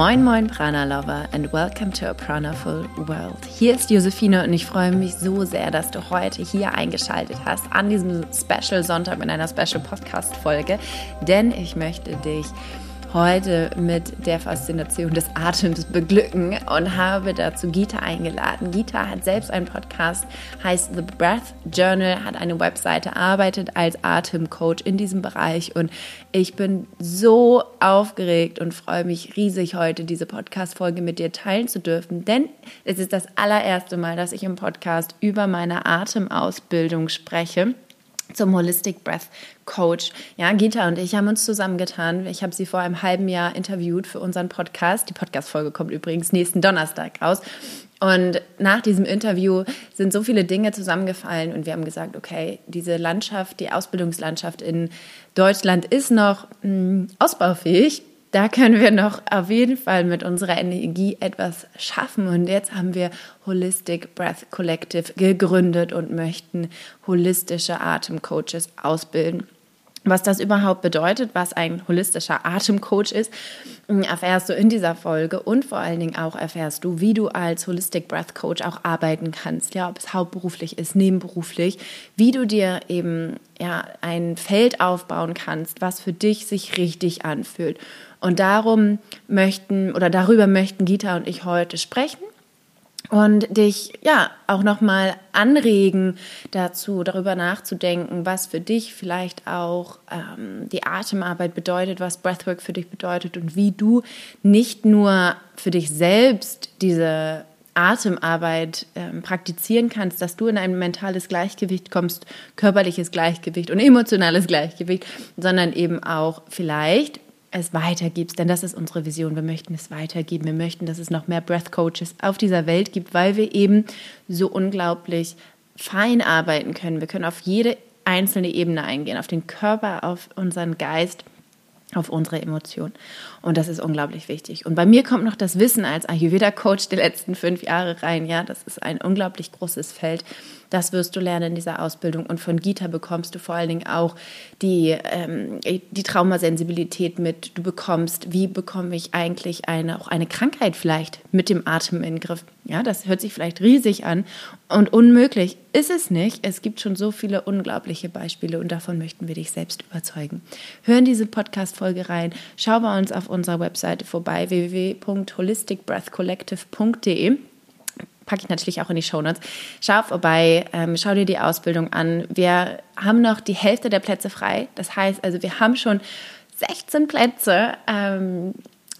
Moin Moin Prana Lover and welcome to a Pranaful World. Hier ist Josephine und ich freue mich so sehr, dass du heute hier eingeschaltet hast an diesem Special Sonntag mit einer Special Podcast Folge, denn ich möchte dich heute mit der Faszination des Atems beglücken und habe dazu Gita eingeladen. Gita hat selbst einen Podcast, heißt The Breath Journal, hat eine Webseite, arbeitet als Atemcoach in diesem Bereich und ich bin so aufgeregt und freue mich riesig heute diese Podcast-Folge mit dir teilen zu dürfen, denn es ist das allererste Mal, dass ich im Podcast über meine Atemausbildung spreche zum Holistic Breath Coach. Ja, Gita und ich haben uns zusammengetan. Ich habe sie vor einem halben Jahr interviewt für unseren Podcast. Die Podcast-Folge kommt übrigens nächsten Donnerstag raus. Und nach diesem Interview sind so viele Dinge zusammengefallen und wir haben gesagt, okay, diese Landschaft, die Ausbildungslandschaft in Deutschland ist noch mh, hm, ausbaufähig da können wir noch auf jeden Fall mit unserer Energie etwas schaffen. Und jetzt haben wir Holistic Breath Collective gegründet und möchten holistische Atemcoaches ausbilden. Was das überhaupt bedeutet, was ein holistischer Atemcoach ist, erfährst du in dieser Folge. Und vor allen Dingen auch erfährst du, wie du als Holistic Breath Coach auch arbeiten kannst, ja, ob es hauptberuflich ist, nebenberuflich, wie du dir eben ja ein Feld aufbauen kannst, was für dich sich richtig anfühlt. Und darum möchten oder darüber möchten Gita und ich heute sprechen und dich ja auch noch mal anregen dazu darüber nachzudenken, was für dich vielleicht auch ähm, die Atemarbeit bedeutet, was Breathwork für dich bedeutet und wie du nicht nur für dich selbst diese Atemarbeit ähm, praktizieren kannst, dass du in ein mentales Gleichgewicht kommst, körperliches Gleichgewicht und emotionales Gleichgewicht, sondern eben auch vielleicht es weitergibst, denn das ist unsere Vision. Wir möchten es weitergeben. Wir möchten, dass es noch mehr Breath Coaches auf dieser Welt gibt, weil wir eben so unglaublich fein arbeiten können. Wir können auf jede einzelne Ebene eingehen, auf den Körper, auf unseren Geist, auf unsere Emotionen. Und das ist unglaublich wichtig. Und bei mir kommt noch das Wissen als Ayurveda-Coach der letzten fünf Jahre rein. Ja, das ist ein unglaublich großes Feld. Das wirst du lernen in dieser Ausbildung. Und von Gita bekommst du vor allen Dingen auch die, ähm, die Traumasensibilität mit. Du bekommst, wie bekomme ich eigentlich eine, auch eine Krankheit vielleicht mit dem Atem in Griff. Ja, das hört sich vielleicht riesig an und unmöglich ist es nicht. Es gibt schon so viele unglaubliche Beispiele und davon möchten wir dich selbst überzeugen. Hör in diese Podcast-Folge rein. Schau bei uns auf unserer Webseite vorbei www.holisticbreathcollective.de packe ich natürlich auch in die Shownotes. Schau vorbei, ähm, schau dir die Ausbildung an. Wir haben noch die Hälfte der Plätze frei. Das heißt also, wir haben schon 16 Plätze. Ähm,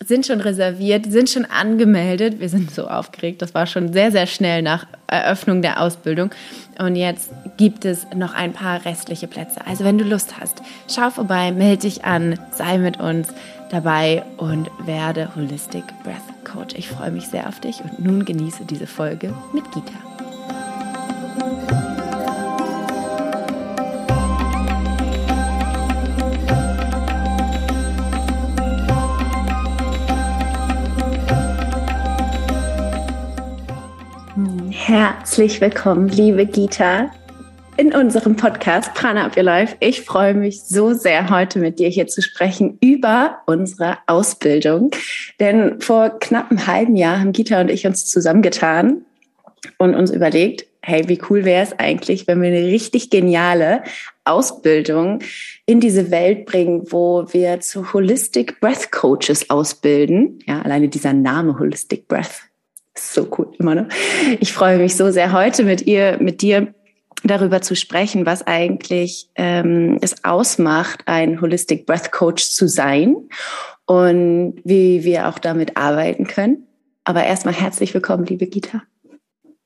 sind schon reserviert, sind schon angemeldet. Wir sind so aufgeregt. Das war schon sehr, sehr schnell nach Eröffnung der Ausbildung. Und jetzt gibt es noch ein paar restliche Plätze. Also wenn du Lust hast, schau vorbei, melde dich an, sei mit uns dabei und werde Holistic Breath Coach. Ich freue mich sehr auf dich und nun genieße diese Folge mit Gita. Herzlich willkommen, liebe Gita in unserem Podcast Prana Up Your Life. Ich freue mich so sehr, heute mit dir hier zu sprechen über unsere Ausbildung. Denn vor knapp einem halben Jahr haben Gita und ich uns zusammengetan und uns überlegt, hey, wie cool wäre es eigentlich, wenn wir eine richtig geniale Ausbildung in diese Welt bringen, wo wir zu Holistic Breath Coaches ausbilden. Ja, alleine dieser Name Holistic Breath. So cool, immer noch. Ich freue mich so sehr heute mit ihr, mit dir darüber zu sprechen, was eigentlich ähm, es ausmacht, ein Holistic Breath Coach zu sein und wie wir auch damit arbeiten können. Aber erstmal herzlich willkommen, liebe Gita.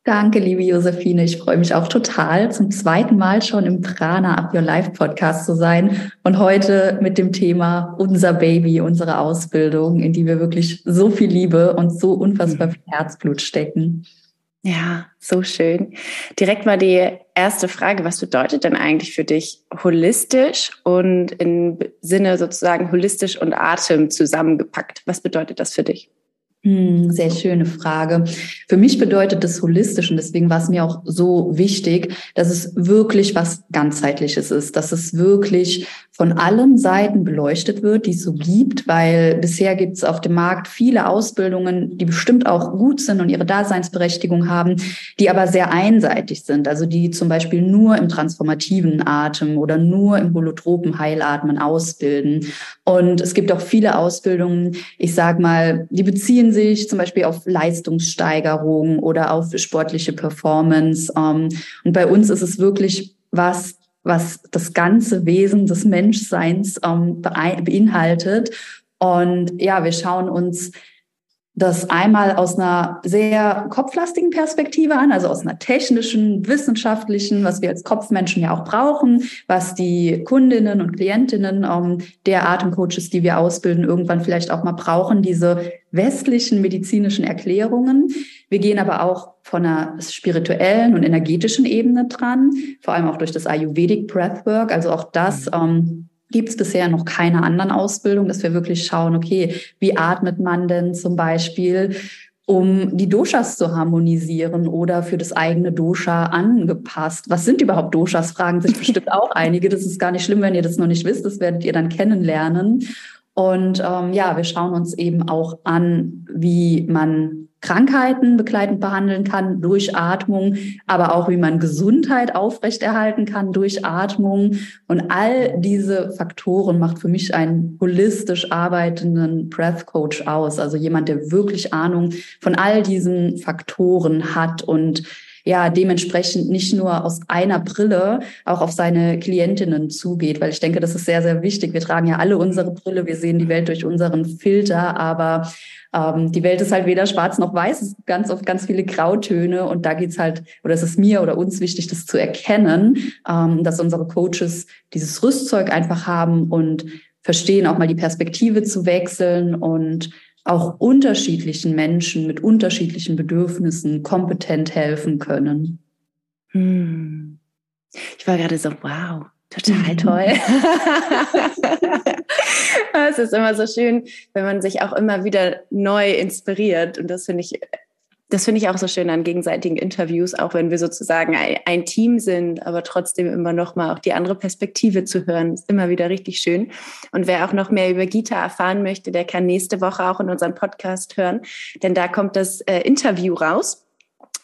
Danke, liebe Josephine. Ich freue mich auch total, zum zweiten Mal schon im Prana Up Your Life Podcast zu sein und heute mit dem Thema unser Baby, unsere Ausbildung, in die wir wirklich so viel Liebe und so unfassbar viel Herzblut stecken. Ja, so schön. Direkt mal die erste Frage. Was bedeutet denn eigentlich für dich holistisch und im Sinne sozusagen holistisch und Atem zusammengepackt? Was bedeutet das für dich? Hm, sehr schöne Frage. Für mich bedeutet das holistisch und deswegen war es mir auch so wichtig, dass es wirklich was ganzheitliches ist, dass es wirklich von allen Seiten beleuchtet wird, die es so gibt, weil bisher gibt es auf dem Markt viele Ausbildungen, die bestimmt auch gut sind und ihre Daseinsberechtigung haben, die aber sehr einseitig sind, also die zum Beispiel nur im transformativen Atem oder nur im holotropen Heilatmen ausbilden. Und es gibt auch viele Ausbildungen, ich sage mal, die beziehen sich zum Beispiel auf Leistungssteigerung oder auf sportliche Performance. Ähm, und bei uns ist es wirklich was, was das ganze Wesen des Menschseins ähm, beinhaltet. Und ja, wir schauen uns das einmal aus einer sehr kopflastigen Perspektive an, also aus einer technischen, wissenschaftlichen, was wir als Kopfmenschen ja auch brauchen, was die Kundinnen und Klientinnen ähm, der Atemcoaches, die wir ausbilden, irgendwann vielleicht auch mal brauchen, diese westlichen medizinischen Erklärungen. Wir gehen aber auch von einer spirituellen und energetischen Ebene dran, vor allem auch durch das Ayurvedic Breathwork, also auch das. Mhm. Ähm, gibt es bisher noch keine anderen Ausbildungen, dass wir wirklich schauen, okay, wie atmet man denn zum Beispiel, um die Doshas zu harmonisieren oder für das eigene Dosha angepasst. Was sind überhaupt Doshas? Fragen sich bestimmt auch einige. Das ist gar nicht schlimm, wenn ihr das noch nicht wisst. Das werdet ihr dann kennenlernen. Und ähm, ja, wir schauen uns eben auch an, wie man Krankheiten begleitend behandeln kann durch Atmung, aber auch wie man Gesundheit aufrechterhalten kann durch Atmung. Und all diese Faktoren macht für mich einen holistisch arbeitenden Breath Coach aus. Also jemand, der wirklich Ahnung von all diesen Faktoren hat und ja dementsprechend nicht nur aus einer Brille auch auf seine Klientinnen zugeht, weil ich denke, das ist sehr, sehr wichtig. Wir tragen ja alle unsere Brille, wir sehen die Welt durch unseren Filter, aber ähm, die Welt ist halt weder schwarz noch weiß, es gibt ganz oft ganz viele Grautöne. Und da geht's halt, oder es ist mir oder uns wichtig, das zu erkennen, ähm, dass unsere Coaches dieses Rüstzeug einfach haben und verstehen, auch mal die Perspektive zu wechseln und auch unterschiedlichen Menschen mit unterschiedlichen Bedürfnissen kompetent helfen können. Hm. Ich war gerade so, wow, total toll. es ist immer so schön, wenn man sich auch immer wieder neu inspiriert. Und das finde ich, das finde ich auch so schön an gegenseitigen Interviews, auch wenn wir sozusagen ein, Team sind, aber trotzdem immer noch mal auch die andere Perspektive zu hören, ist immer wieder richtig schön. Und wer auch noch mehr über Gita erfahren möchte, der kann nächste Woche auch in unseren Podcast hören, denn da kommt das äh, Interview raus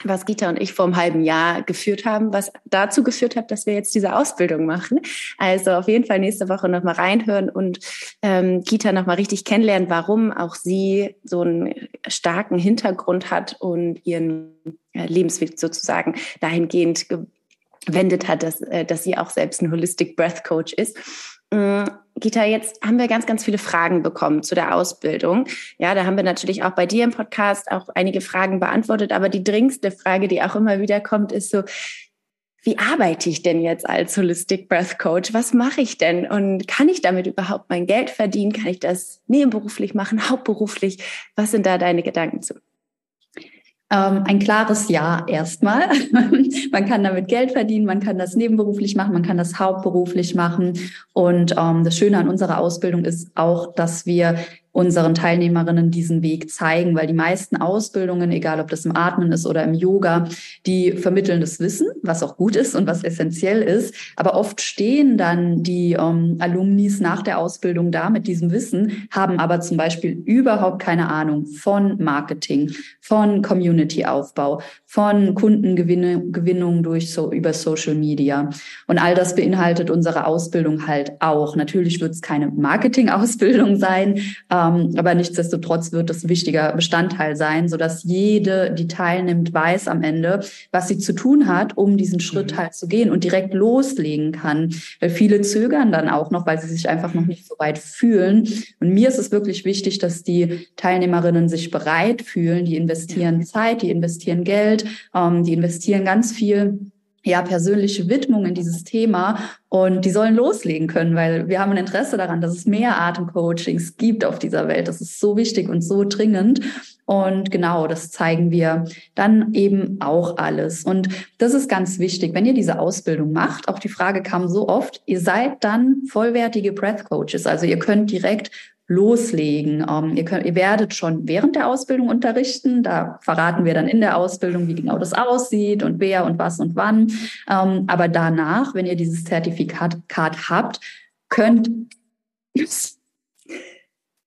was Gita und ich vor einem halben Jahr geführt haben, was dazu geführt hat, dass wir jetzt diese Ausbildung machen. Also auf jeden Fall nächste Woche nochmal reinhören und ähm, Gita nochmal richtig kennenlernen, warum auch sie so einen starken Hintergrund hat und ihren äh, Lebensweg sozusagen dahingehend gewendet hat, dass, äh, dass sie auch selbst ein Holistic Breath Coach ist. Gita, jetzt haben wir ganz, ganz viele Fragen bekommen zu der Ausbildung. Ja, da haben wir natürlich auch bei dir im Podcast auch einige Fragen beantwortet. Aber die dringendste Frage, die auch immer wieder kommt, ist so, wie arbeite ich denn jetzt als Holistic Breath Coach? Was mache ich denn? Und kann ich damit überhaupt mein Geld verdienen? Kann ich das nebenberuflich machen, hauptberuflich? Was sind da deine Gedanken zu? Ähm, ein klares Ja erstmal. man kann damit Geld verdienen, man kann das nebenberuflich machen, man kann das hauptberuflich machen. Und ähm, das Schöne an unserer Ausbildung ist auch, dass wir unseren Teilnehmerinnen diesen Weg zeigen, weil die meisten Ausbildungen, egal ob das im Atmen ist oder im Yoga, die vermitteln das Wissen, was auch gut ist und was essentiell ist. Aber oft stehen dann die ähm, Alumnis nach der Ausbildung da mit diesem Wissen, haben aber zum Beispiel überhaupt keine Ahnung von Marketing, von Community-Aufbau, von Kundengewinnung durch so über Social Media. Und all das beinhaltet unsere Ausbildung halt auch. Natürlich wird es keine Marketing-Ausbildung sein. Ähm, aber nichtsdestotrotz wird das ein wichtiger Bestandteil sein, sodass jede, die teilnimmt, weiß am Ende, was sie zu tun hat, um diesen Schritt mhm. halt zu gehen und direkt loslegen kann. Weil viele zögern dann auch noch, weil sie sich einfach noch nicht so weit fühlen. Und mir ist es wirklich wichtig, dass die Teilnehmerinnen sich bereit fühlen. Die investieren Zeit, die investieren Geld, ähm, die investieren ganz viel ja, persönliche Widmung in dieses Thema und die sollen loslegen können, weil wir haben ein Interesse daran, dass es mehr Atemcoachings gibt auf dieser Welt. Das ist so wichtig und so dringend. Und genau, das zeigen wir dann eben auch alles. Und das ist ganz wichtig. Wenn ihr diese Ausbildung macht, auch die Frage kam so oft, ihr seid dann vollwertige Breath Coaches. Also ihr könnt direkt loslegen. Ähm, ihr, könnt, ihr werdet schon während der Ausbildung unterrichten. Da verraten wir dann in der Ausbildung, wie genau das aussieht und wer und was und wann. Ähm, aber danach, wenn ihr dieses Zertifikat habt, könnt.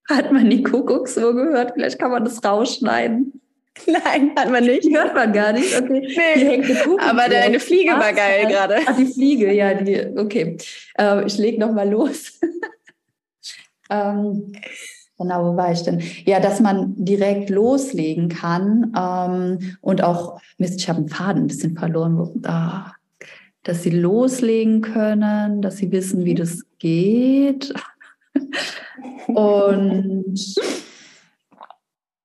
Hat man die Kuckucksuhr gehört? Vielleicht kann man das rausschneiden. Nein, hat man nicht. Die hört man gar nicht. Okay. Nee. Aber deine Fliege war geil gerade. Ach, die Fliege, ja, die. Okay. Äh, ich leg noch mal los. Ähm, genau, wo war ich denn? Ja, dass man direkt loslegen kann ähm, und auch, Mist, ich habe einen Faden ein bisschen verloren. Ah, dass sie loslegen können, dass sie wissen, wie das geht. und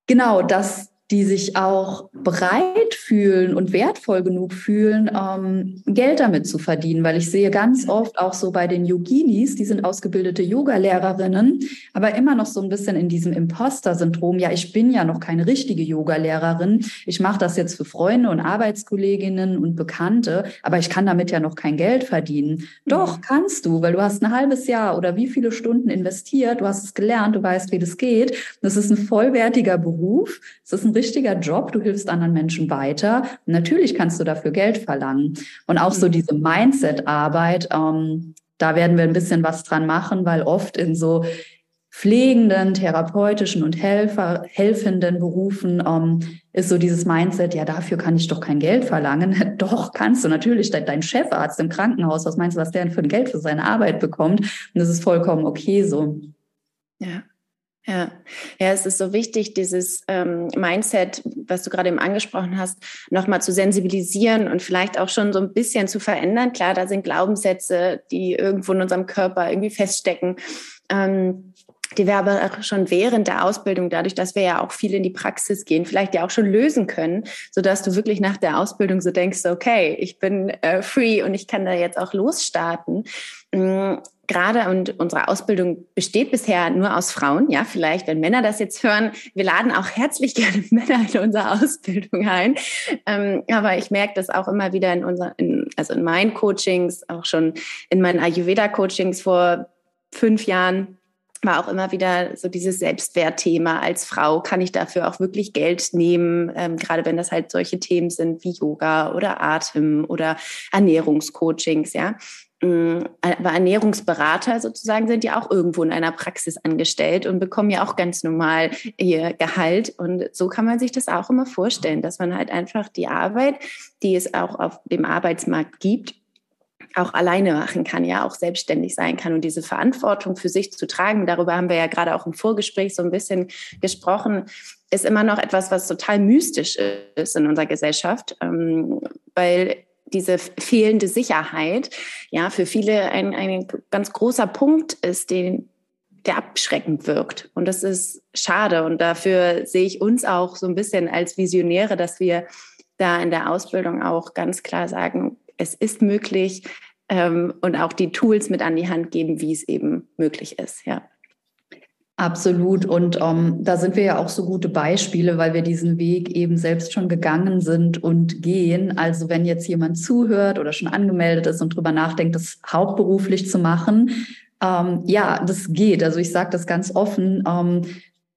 genau, dass die sich auch bereit fühlen und wertvoll genug fühlen, ähm, Geld damit zu verdienen. Weil ich sehe ganz oft auch so bei den Yoginis, die sind ausgebildete Yoga-Lehrerinnen, aber immer noch so ein bisschen in diesem Imposter-Syndrom. Ja, ich bin ja noch keine richtige Yoga-Lehrerin. Ich mache das jetzt für Freunde und Arbeitskolleginnen und Bekannte, aber ich kann damit ja noch kein Geld verdienen. Doch, mhm. kannst du, weil du hast ein halbes Jahr oder wie viele Stunden investiert, du hast es gelernt, du weißt, wie das geht. Das ist ein vollwertiger Beruf. Es ist ein richtiger Job, du hilfst anderen Menschen weiter. natürlich kannst du dafür Geld verlangen. Und auch so mhm. diese Mindset-Arbeit, ähm, da werden wir ein bisschen was dran machen, weil oft in so pflegenden, therapeutischen und Helfer, helfenden Berufen ähm, ist so dieses Mindset, ja, dafür kann ich doch kein Geld verlangen. doch, kannst du natürlich. Dein Chefarzt im Krankenhaus, was meinst du, was der denn für ein Geld für seine Arbeit bekommt? Und das ist vollkommen okay so. Ja. Ja, ja, es ist so wichtig, dieses ähm, Mindset, was du gerade eben angesprochen hast, nochmal zu sensibilisieren und vielleicht auch schon so ein bisschen zu verändern. Klar, da sind Glaubenssätze, die irgendwo in unserem Körper irgendwie feststecken. Ähm, die wir aber auch schon während der Ausbildung, dadurch, dass wir ja auch viel in die Praxis gehen, vielleicht ja auch schon lösen können, sodass du wirklich nach der Ausbildung so denkst, okay, ich bin äh, free und ich kann da jetzt auch losstarten. Gerade und unsere Ausbildung besteht bisher nur aus Frauen. Ja, vielleicht, wenn Männer das jetzt hören, wir laden auch herzlich gerne Männer in unsere Ausbildung ein. Ähm, aber ich merke das auch immer wieder in unseren, in, also in meinen Coachings, auch schon in meinen Ayurveda-Coachings vor fünf Jahren war auch immer wieder so dieses Selbstwertthema als Frau. Kann ich dafür auch wirklich Geld nehmen? Ähm, gerade wenn das halt solche Themen sind wie Yoga oder Atem oder Ernährungscoachings, ja. Aber Ernährungsberater sozusagen sind ja auch irgendwo in einer Praxis angestellt und bekommen ja auch ganz normal ihr Gehalt. Und so kann man sich das auch immer vorstellen, dass man halt einfach die Arbeit, die es auch auf dem Arbeitsmarkt gibt, auch alleine machen kann, ja auch selbstständig sein kann und diese Verantwortung für sich zu tragen. Darüber haben wir ja gerade auch im Vorgespräch so ein bisschen gesprochen, ist immer noch etwas, was total mystisch ist in unserer Gesellschaft, ähm, weil diese fehlende Sicherheit ja für viele ein, ein ganz großer Punkt ist, den der abschreckend wirkt. Und das ist schade. Und dafür sehe ich uns auch so ein bisschen als Visionäre, dass wir da in der Ausbildung auch ganz klar sagen, es ist möglich ähm, und auch die Tools mit an die Hand geben, wie es eben möglich ist. Ja. Absolut. Und um, ähm, da sind wir ja auch so gute Beispiele, weil wir diesen Weg eben selbst schon gegangen sind und gehen. Also wenn jetzt jemand zuhört oder schon angemeldet ist und drüber nachdenkt, das hauptberuflich zu machen, ähm, ja, das geht. Also ich sage das ganz offen. Ähm,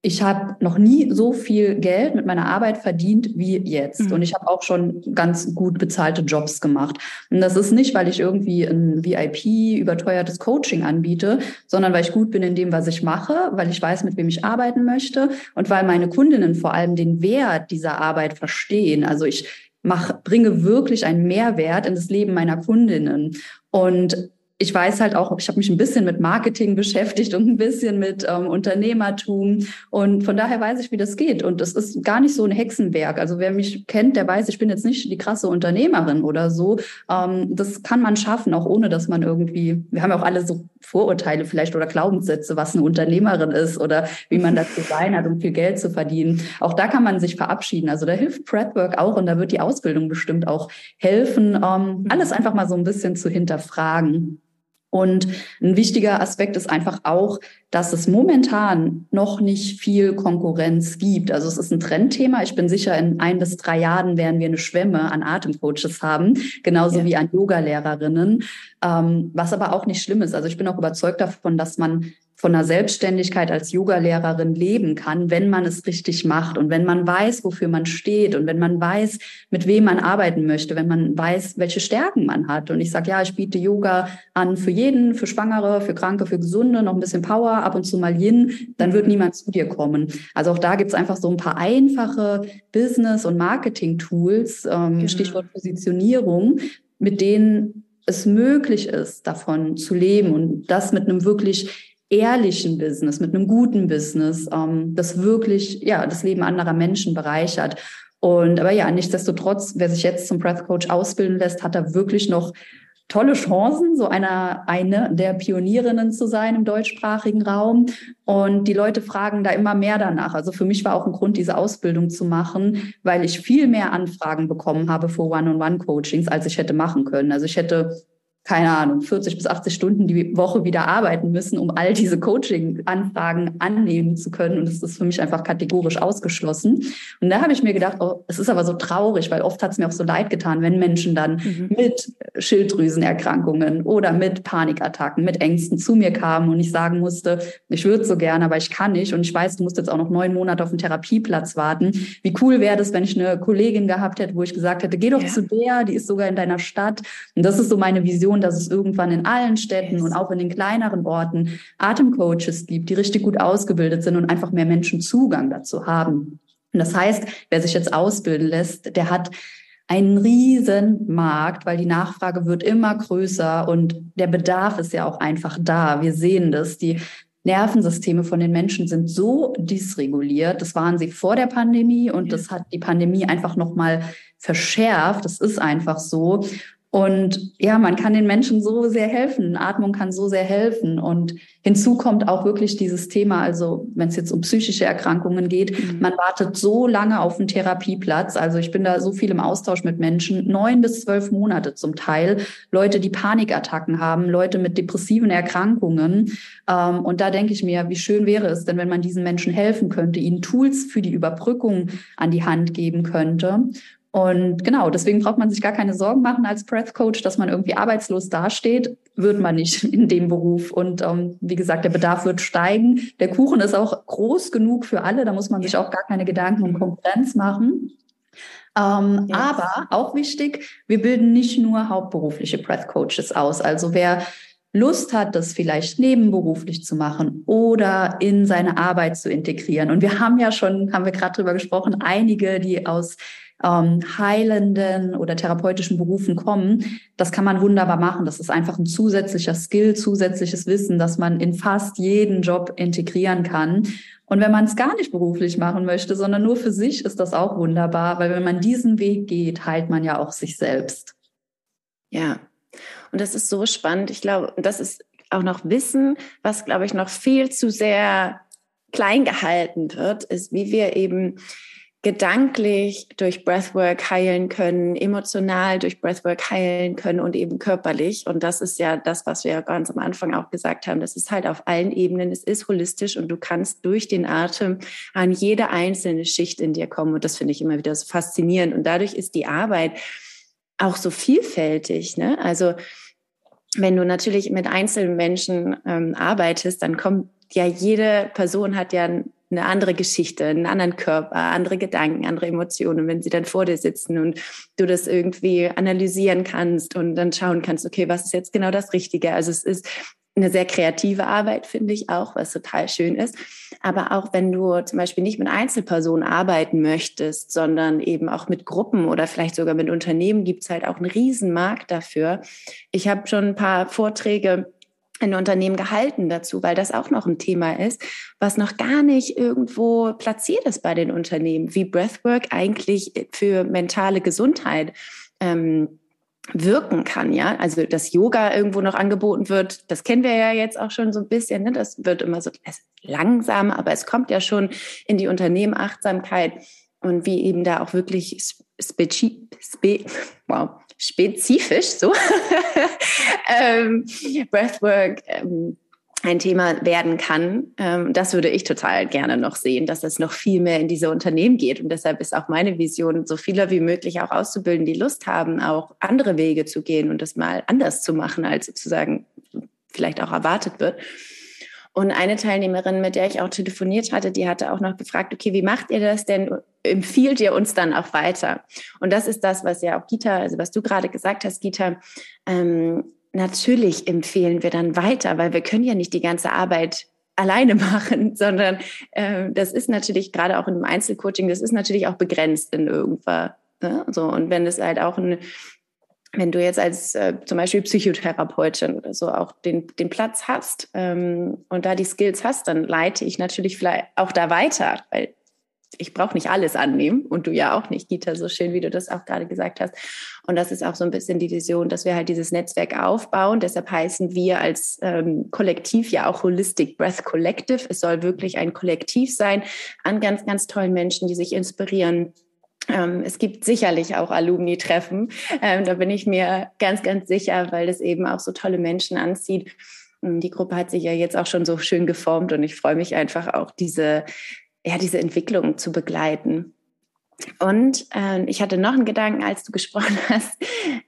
ich habe noch nie so viel Geld mit meiner Arbeit verdient wie jetzt. Mhm. Und ich habe auch schon ganz gut bezahlte Jobs gemacht. Und das ist nicht, weil ich irgendwie ein VIP überteuertes Coaching anbiete, sondern weil ich gut bin in dem, was ich mache, weil ich weiß, mit wem ich arbeiten möchte und weil meine Kundinnen vor allem den Wert dieser Arbeit verstehen. Also ich mach, bringe wirklich einen Mehrwert in das Leben meiner Kundinnen. Und ich weiß halt auch, ich habe mich ein bisschen mit Marketing beschäftigt und ein bisschen mit ähm, Unternehmertum. Und von daher weiß ich, wie das geht. Und das ist gar nicht so ein Hexenwerk. Also wer mich kennt, der weiß, ich bin jetzt nicht die krasse Unternehmerin oder so. Ähm, das kann man schaffen, auch ohne dass man irgendwie, wir haben ja auch alle so Vorurteile vielleicht oder Glaubenssätze, was eine Unternehmerin ist oder wie man dazu sein hat, um viel Geld zu verdienen. Auch da kann man sich verabschieden. Also da hilft Prepwork auch und da wird die Ausbildung bestimmt auch helfen, ähm, alles einfach mal so ein bisschen zu hinterfragen. Und ein wichtiger Aspekt ist einfach auch, dass es momentan noch nicht viel Konkurrenz gibt. Also es ist ein Trendthema. Ich bin sicher, in ein bis drei Jahren werden wir eine Schwemme an Atemcoaches haben, genauso ja. wie an Yoga-Lehrerinnen, ähm, was aber auch nicht schlimm ist. Also ich bin auch überzeugt davon, dass man von einer Selbstständigkeit als Yogalehrerin leben kann, wenn man es richtig macht und wenn man weiß, wofür man steht und wenn man weiß, mit wem man arbeiten möchte, wenn man weiß, welche Stärken man hat. Und ich sage, ja, ich biete Yoga an für jeden, für Schwangere, für Kranke, für Gesunde, noch ein bisschen Power, ab und zu mal Yin, dann wird niemand zu dir kommen. Also auch da gibt's einfach so ein paar einfache Business- und Marketing-Tools, ähm, genau. Stichwort Positionierung, mit denen es möglich ist, davon zu leben und das mit einem wirklich ehrlichen Business, mit einem guten Business, ähm, das wirklich ja das Leben anderer Menschen bereichert. Und aber ja, nichtsdestotrotz, wer sich jetzt zum Breath Coach ausbilden lässt, hat da wirklich noch tolle Chancen, so einer eine der Pionierinnen zu sein im deutschsprachigen Raum. Und die Leute fragen da immer mehr danach. Also für mich war auch ein Grund, diese Ausbildung zu machen, weil ich viel mehr Anfragen bekommen habe für One-on-One-Coachings, als ich hätte machen können. Also ich hätte keine Ahnung, 40 bis 80 Stunden die Woche wieder arbeiten müssen, um all diese Coaching-Anfragen annehmen zu können. Und das ist für mich einfach kategorisch ausgeschlossen. Und da habe ich mir gedacht, oh, es ist aber so traurig, weil oft hat es mir auch so leid getan, wenn Menschen dann mhm. mit Schilddrüsenerkrankungen oder mit Panikattacken, mit Ängsten zu mir kamen und ich sagen musste, ich würde so gerne, aber ich kann nicht. Und ich weiß, du musst jetzt auch noch neun Monate auf den Therapieplatz warten. Wie cool wäre das, wenn ich eine Kollegin gehabt hätte, wo ich gesagt hätte, geh doch ja. zu der, die ist sogar in deiner Stadt. Und das ist so meine Vision Vision, dass es irgendwann in allen Städten yes. und auch in den kleineren Orten Atemcoaches gibt, die richtig gut ausgebildet sind und einfach mehr Menschen Zugang dazu haben. Und das heißt, wer sich jetzt ausbilden lässt, der hat einen riesen Markt, weil die Nachfrage wird immer größer und der Bedarf ist ja auch einfach da. Wir sehen das. Die Nervensysteme von den Menschen sind so dysreguliert. Das waren sie vor der Pandemie und das hat die Pandemie einfach noch mal verschärft. Das ist einfach so. Und ja, man kann den Menschen so sehr helfen. Atmung kann so sehr helfen. Und hinzu kommt auch wirklich dieses Thema, also wenn es jetzt um psychische Erkrankungen geht, mhm. man wartet so lange auf einen Therapieplatz. Also ich bin da so viel im Austausch mit Menschen, neun bis zwölf Monate zum Teil. Leute, die Panikattacken haben, Leute mit depressiven Erkrankungen. Ähm, und da denke ich mir, wie schön wäre es denn, wenn man diesen Menschen helfen könnte, ihnen Tools für die Überbrückung an die Hand geben könnte. Und genau, deswegen braucht man sich gar keine Sorgen machen als Breath Coach, dass man irgendwie arbeitslos dasteht. Wird man nicht in dem Beruf. Und ähm, wie gesagt, der Bedarf wird steigen. Der Kuchen ist auch groß genug für alle. Da muss man sich auch gar keine Gedanken um Konkurrenz machen. Ähm, yes. Aber auch wichtig, wir bilden nicht nur hauptberufliche Breath Coaches aus. Also wer Lust hat, das vielleicht nebenberuflich zu machen oder in seine Arbeit zu integrieren. Und wir haben ja schon, haben wir gerade drüber gesprochen, einige, die aus ähm, heilenden oder therapeutischen Berufen kommen, das kann man wunderbar machen. Das ist einfach ein zusätzlicher Skill, zusätzliches Wissen, das man in fast jeden Job integrieren kann. Und wenn man es gar nicht beruflich machen möchte, sondern nur für sich, ist das auch wunderbar, weil wenn man diesen Weg geht, heilt man ja auch sich selbst. Ja, und das ist so spannend. Ich glaube, das ist auch noch Wissen, was, glaube ich, noch viel zu sehr klein gehalten wird, ist, wie wir eben gedanklich durch Breathwork heilen können, emotional durch Breathwork heilen können und eben körperlich. Und das ist ja das, was wir ganz am Anfang auch gesagt haben. Das ist halt auf allen Ebenen. Es ist holistisch und du kannst durch den Atem an jede einzelne Schicht in dir kommen. Und das finde ich immer wieder so faszinierend. Und dadurch ist die Arbeit auch so vielfältig. Ne? Also wenn du natürlich mit einzelnen Menschen ähm, arbeitest, dann kommt ja jede Person hat ja eine andere Geschichte, einen anderen Körper, andere Gedanken, andere Emotionen. Wenn sie dann vor dir sitzen und du das irgendwie analysieren kannst und dann schauen kannst, okay, was ist jetzt genau das Richtige? Also es ist eine sehr kreative Arbeit, finde ich auch, was total schön ist. Aber auch wenn du zum Beispiel nicht mit Einzelpersonen arbeiten möchtest, sondern eben auch mit Gruppen oder vielleicht sogar mit Unternehmen, gibt es halt auch einen Riesenmarkt dafür. Ich habe schon ein paar Vorträge in Unternehmen gehalten dazu, weil das auch noch ein Thema ist, was noch gar nicht irgendwo platziert ist bei den Unternehmen, wie Breathwork eigentlich für mentale Gesundheit ähm, wirken kann, ja. Also dass Yoga irgendwo noch angeboten wird, das kennen wir ja jetzt auch schon so ein bisschen. Ne? Das wird immer so langsam, aber es kommt ja schon in die Unternehmen Achtsamkeit und wie eben da auch wirklich spezi spe wow, spezifisch so ähm, Breathwork ähm, ein Thema werden kann. Ähm, das würde ich total gerne noch sehen, dass es noch viel mehr in diese Unternehmen geht. Und deshalb ist auch meine Vision, so viele wie möglich auch auszubilden, die Lust haben, auch andere Wege zu gehen und das mal anders zu machen, als sozusagen vielleicht auch erwartet wird. Und eine Teilnehmerin, mit der ich auch telefoniert hatte, die hatte auch noch gefragt, okay, wie macht ihr das denn? Empfiehlt ihr uns dann auch weiter? Und das ist das, was ja auch Gita, also was du gerade gesagt hast, Gita, ähm, natürlich empfehlen wir dann weiter, weil wir können ja nicht die ganze Arbeit alleine machen, sondern äh, das ist natürlich gerade auch im Einzelcoaching, das ist natürlich auch begrenzt in irgendwas. Ne? So, und wenn es halt auch ein, wenn du jetzt als äh, zum Beispiel Psychotherapeutin oder so auch den, den Platz hast ähm, und da die Skills hast, dann leite ich natürlich vielleicht auch da weiter, weil ich brauche nicht alles annehmen und du ja auch nicht, Gita, so schön, wie du das auch gerade gesagt hast. Und das ist auch so ein bisschen die Vision, dass wir halt dieses Netzwerk aufbauen. Deshalb heißen wir als ähm, Kollektiv ja auch Holistic Breath Collective. Es soll wirklich ein Kollektiv sein an ganz, ganz tollen Menschen, die sich inspirieren, es gibt sicherlich auch Alumni-Treffen. Ähm, da bin ich mir ganz, ganz sicher, weil das eben auch so tolle Menschen anzieht. Die Gruppe hat sich ja jetzt auch schon so schön geformt und ich freue mich einfach auch, diese, ja, diese Entwicklung zu begleiten. Und äh, ich hatte noch einen Gedanken, als du gesprochen hast.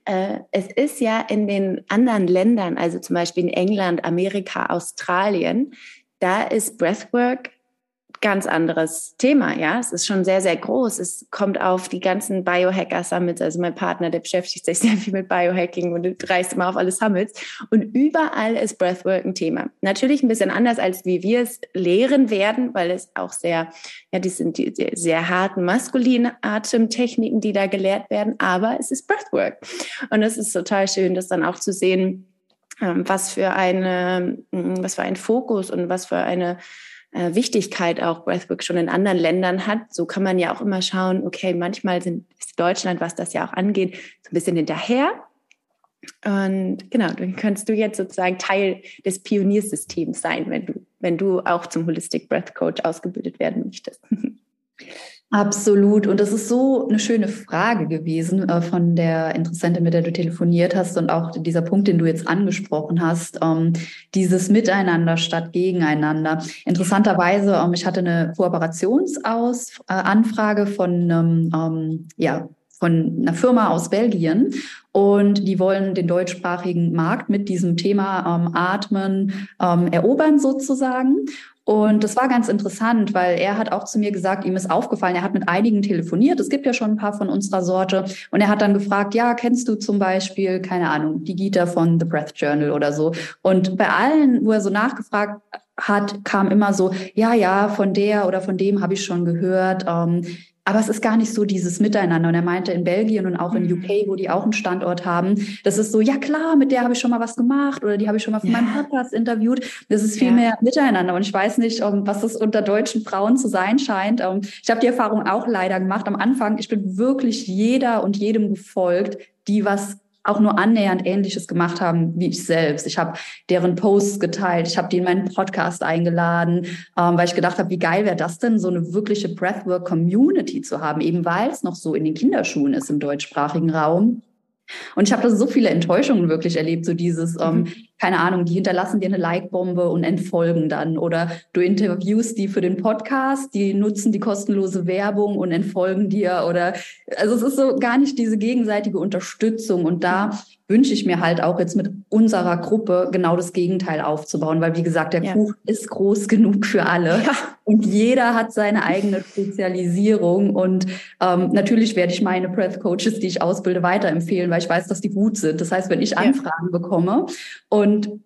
Äh, es ist ja in den anderen Ländern, also zum Beispiel in England, Amerika, Australien, da ist Breathwork ganz anderes Thema, ja. Es ist schon sehr, sehr groß. Es kommt auf die ganzen Biohacker-Summits. Also mein Partner, der beschäftigt sich sehr viel mit Biohacking und reist immer auf alle Summits. Und überall ist Breathwork ein Thema. Natürlich ein bisschen anders, als wie wir es lehren werden, weil es auch sehr, ja, die sind die sehr harten maskulinen Atemtechniken, die da gelehrt werden. Aber es ist Breathwork. Und es ist total schön, das dann auch zu sehen, ähm, was für eine, was für ein Fokus und was für eine äh, Wichtigkeit auch Breathwork schon in anderen Ländern hat. So kann man ja auch immer schauen, okay, manchmal sind, ist Deutschland, was das ja auch angeht, so ein bisschen hinterher. Und genau, dann kannst du jetzt sozusagen Teil des Pioniersystems sein, wenn du, wenn du auch zum Holistic Breath Coach ausgebildet werden möchtest. Absolut. Und das ist so eine schöne Frage gewesen äh, von der Interessentin, mit der du telefoniert hast und auch dieser Punkt, den du jetzt angesprochen hast, ähm, dieses Miteinander statt Gegeneinander. Interessanterweise, ähm, ich hatte eine Kooperationsanfrage äh, von ähm, ähm, ja, von einer Firma aus Belgien und die wollen den deutschsprachigen Markt mit diesem Thema ähm, Atmen ähm, erobern sozusagen. Und das war ganz interessant, weil er hat auch zu mir gesagt, ihm ist aufgefallen, er hat mit einigen telefoniert. Es gibt ja schon ein paar von unserer Sorte. Und er hat dann gefragt, ja, kennst du zum Beispiel, keine Ahnung, die Gita von The Breath Journal oder so. Und bei allen, wo er so nachgefragt hat, kam immer so, ja, ja, von der oder von dem habe ich schon gehört. Ähm, aber es ist gar nicht so dieses Miteinander. Und er meinte, in Belgien und auch in mhm. UK, wo die auch einen Standort haben, das ist so, ja klar, mit der habe ich schon mal was gemacht oder die habe ich schon mal von ja. meinem Podcast interviewt. Das ist viel ja. mehr Miteinander. Und ich weiß nicht, was das unter deutschen Frauen zu sein scheint. Ich habe die Erfahrung auch leider gemacht. Am Anfang, ich bin wirklich jeder und jedem gefolgt, die was auch nur annähernd Ähnliches gemacht haben wie ich selbst. Ich habe deren Posts geteilt, ich habe die in meinen Podcast eingeladen, ähm, weil ich gedacht habe, wie geil wäre das denn, so eine wirkliche Breathwork-Community zu haben, eben weil es noch so in den Kinderschuhen ist im deutschsprachigen Raum. Und ich habe da so viele Enttäuschungen wirklich erlebt, so dieses, ähm, mhm. Keine Ahnung, die hinterlassen dir eine Like-Bombe und entfolgen dann. Oder du interviewst die für den Podcast, die nutzen die kostenlose Werbung und entfolgen dir. Oder also es ist so gar nicht diese gegenseitige Unterstützung. Und da wünsche ich mir halt auch jetzt mit unserer Gruppe genau das Gegenteil aufzubauen, weil wie gesagt, der ja. Kuchen ist groß genug für alle ja. und jeder hat seine eigene Spezialisierung und ähm, natürlich werde ich meine Breath Coaches, die ich ausbilde, weiterempfehlen, weil ich weiß, dass die gut sind. Das heißt, wenn ich Anfragen ja. bekomme und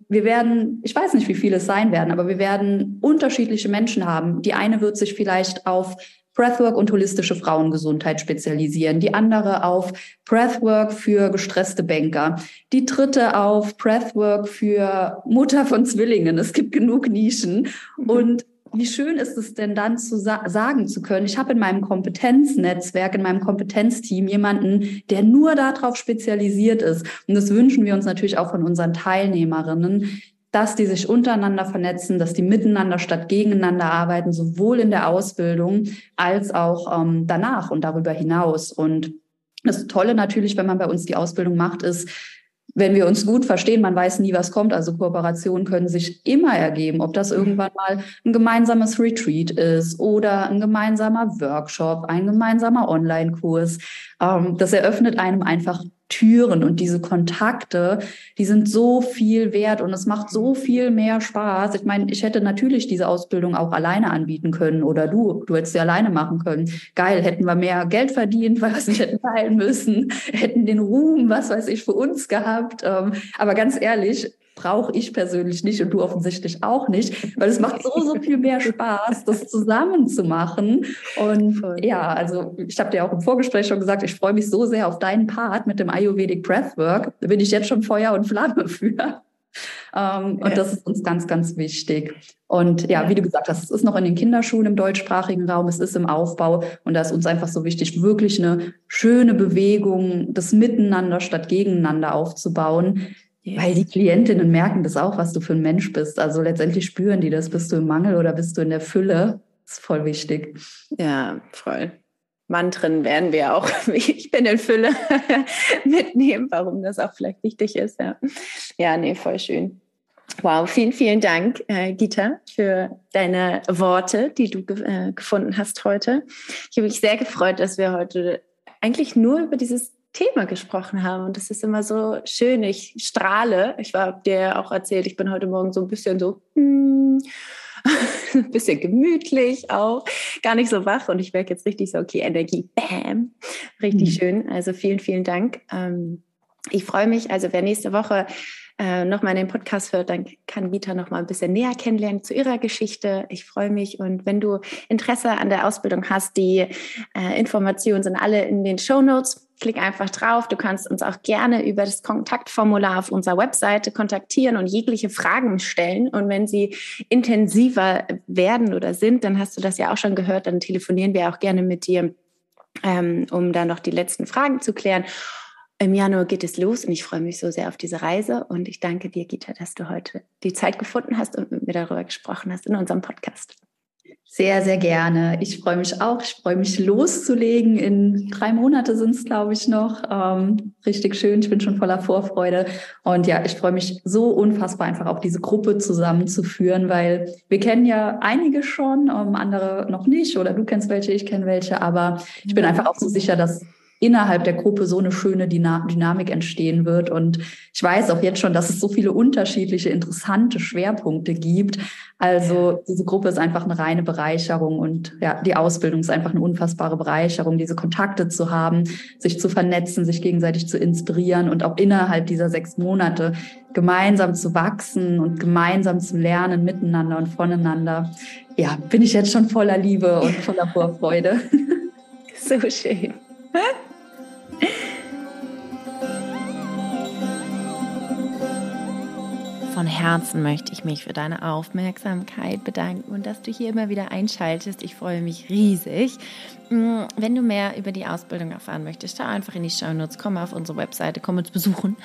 wir werden, ich weiß nicht, wie viele es sein werden, aber wir werden unterschiedliche Menschen haben. Die eine wird sich vielleicht auf Breathwork und holistische Frauengesundheit spezialisieren, die andere auf Breathwork für gestresste Banker, die dritte auf Breathwork für Mutter von Zwillingen. Es gibt genug Nischen mhm. und wie schön ist es denn dann zu sa sagen zu können, ich habe in meinem Kompetenznetzwerk, in meinem Kompetenzteam jemanden, der nur darauf spezialisiert ist. Und das wünschen wir uns natürlich auch von unseren Teilnehmerinnen, dass die sich untereinander vernetzen, dass die miteinander statt gegeneinander arbeiten, sowohl in der Ausbildung als auch ähm, danach und darüber hinaus. Und das Tolle natürlich, wenn man bei uns die Ausbildung macht, ist, wenn wir uns gut verstehen, man weiß nie, was kommt. Also Kooperationen können sich immer ergeben, ob das irgendwann mal ein gemeinsames Retreat ist oder ein gemeinsamer Workshop, ein gemeinsamer Online-Kurs. Ähm, das eröffnet einem einfach Türen und diese Kontakte, die sind so viel wert und es macht so viel mehr Spaß. Ich meine, ich hätte natürlich diese Ausbildung auch alleine anbieten können oder du, du hättest sie alleine machen können. Geil, hätten wir mehr Geld verdient, weil wir hätten teilen müssen, hätten den Ruhm, was weiß ich, für uns gehabt. Ähm, aber ganz ehrlich, brauche ich persönlich nicht und du offensichtlich auch nicht, weil es macht so, so viel mehr Spaß, das zusammen zu machen. Und Voll. ja, also ich habe dir auch im Vorgespräch schon gesagt, ich freue mich so sehr auf deinen Part mit dem Ayurvedic Breathwork. Da bin ich jetzt schon Feuer und Flamme für. Ähm, und das ist uns ganz, ganz wichtig. Und ja, wie du gesagt hast, es ist noch in den Kinderschulen im deutschsprachigen Raum, es ist im Aufbau und da ist uns einfach so wichtig, wirklich eine schöne Bewegung, das Miteinander statt Gegeneinander aufzubauen, weil die Klientinnen merken das auch, was du für ein Mensch bist. Also letztendlich spüren die das. Bist du im Mangel oder bist du in der Fülle? Das ist voll wichtig. Ja, voll. Mantren werden wir auch, ich bin in Fülle, mitnehmen, warum das auch vielleicht wichtig ist. Ja, ja nee, voll schön. Wow, vielen, vielen Dank, äh, Gita, für deine Worte, die du äh, gefunden hast heute. Ich habe mich sehr gefreut, dass wir heute eigentlich nur über dieses Thema gesprochen haben. Und das ist immer so schön. Ich strahle. Ich habe dir auch erzählt, ich bin heute Morgen so ein bisschen so, hm, ein bisschen gemütlich auch, gar nicht so wach. Und ich merke jetzt richtig so, okay, Energie, bam, richtig mhm. schön. Also vielen, vielen Dank. Ähm, ich freue mich, also wer nächste Woche äh, nochmal in den Podcast hört, dann kann Vita noch mal ein bisschen näher kennenlernen zu ihrer Geschichte. Ich freue mich und wenn du Interesse an der Ausbildung hast, die äh, Informationen sind alle in den Show Notes. Klick einfach drauf. Du kannst uns auch gerne über das Kontaktformular auf unserer Webseite kontaktieren und jegliche Fragen stellen. Und wenn sie intensiver werden oder sind, dann hast du das ja auch schon gehört, dann telefonieren wir auch gerne mit dir, ähm, um da noch die letzten Fragen zu klären. Im Januar geht es los und ich freue mich so sehr auf diese Reise. Und ich danke dir, Gita, dass du heute die Zeit gefunden hast und mit mir darüber gesprochen hast in unserem Podcast. Sehr, sehr gerne. Ich freue mich auch. Ich freue mich loszulegen. In drei Monate sind es, glaube ich, noch. Ähm, richtig schön. Ich bin schon voller Vorfreude. Und ja, ich freue mich so unfassbar einfach auch diese Gruppe zusammenzuführen, weil wir kennen ja einige schon, ähm, andere noch nicht. Oder du kennst welche, ich kenne welche. Aber ich bin einfach auch so sicher, dass innerhalb der Gruppe so eine schöne Dynamik entstehen wird. Und ich weiß auch jetzt schon, dass es so viele unterschiedliche, interessante Schwerpunkte gibt. Also diese Gruppe ist einfach eine reine Bereicherung und ja, die Ausbildung ist einfach eine unfassbare Bereicherung, diese Kontakte zu haben, sich zu vernetzen, sich gegenseitig zu inspirieren und auch innerhalb dieser sechs Monate gemeinsam zu wachsen und gemeinsam zu lernen miteinander und voneinander. Ja, bin ich jetzt schon voller Liebe und voller Vorfreude. So schön. Yeah. Von Herzen möchte ich mich für deine Aufmerksamkeit bedanken und dass du hier immer wieder einschaltest. Ich freue mich riesig. Mm, wenn du mehr über die Ausbildung erfahren möchtest, schau einfach in die Show Notes, komm auf unsere Webseite, komm uns besuchen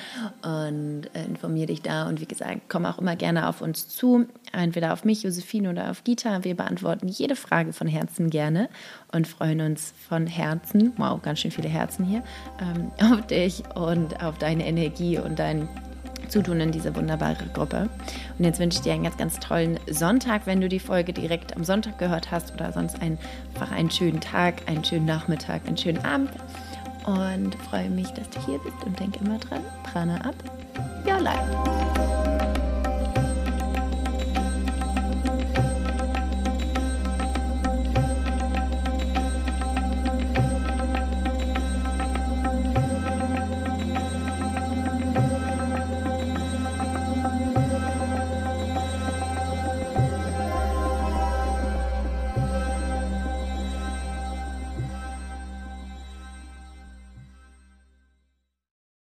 und äh, informiere dich da. Und wie gesagt, komm auch immer gerne auf uns zu, entweder auf mich, Josephine oder auf Gita. Wir beantworten jede Frage von Herzen gerne und freuen uns von Herzen, wow, ganz schön viele Herzen hier, ähm, auf dich und auf deine Energie und dein Zutun in diese wunderbare Gruppe. Und jetzt wünsche ich dir einen ganz, ganz tollen Sonntag, wenn du die Folge direkt am Sonntag gehört hast oder sonst einfach einen schönen Tag, einen schönen Nachmittag, einen schönen Abend. Und freue mich, dass du hier bist und denke immer dran, Prana ab, your life.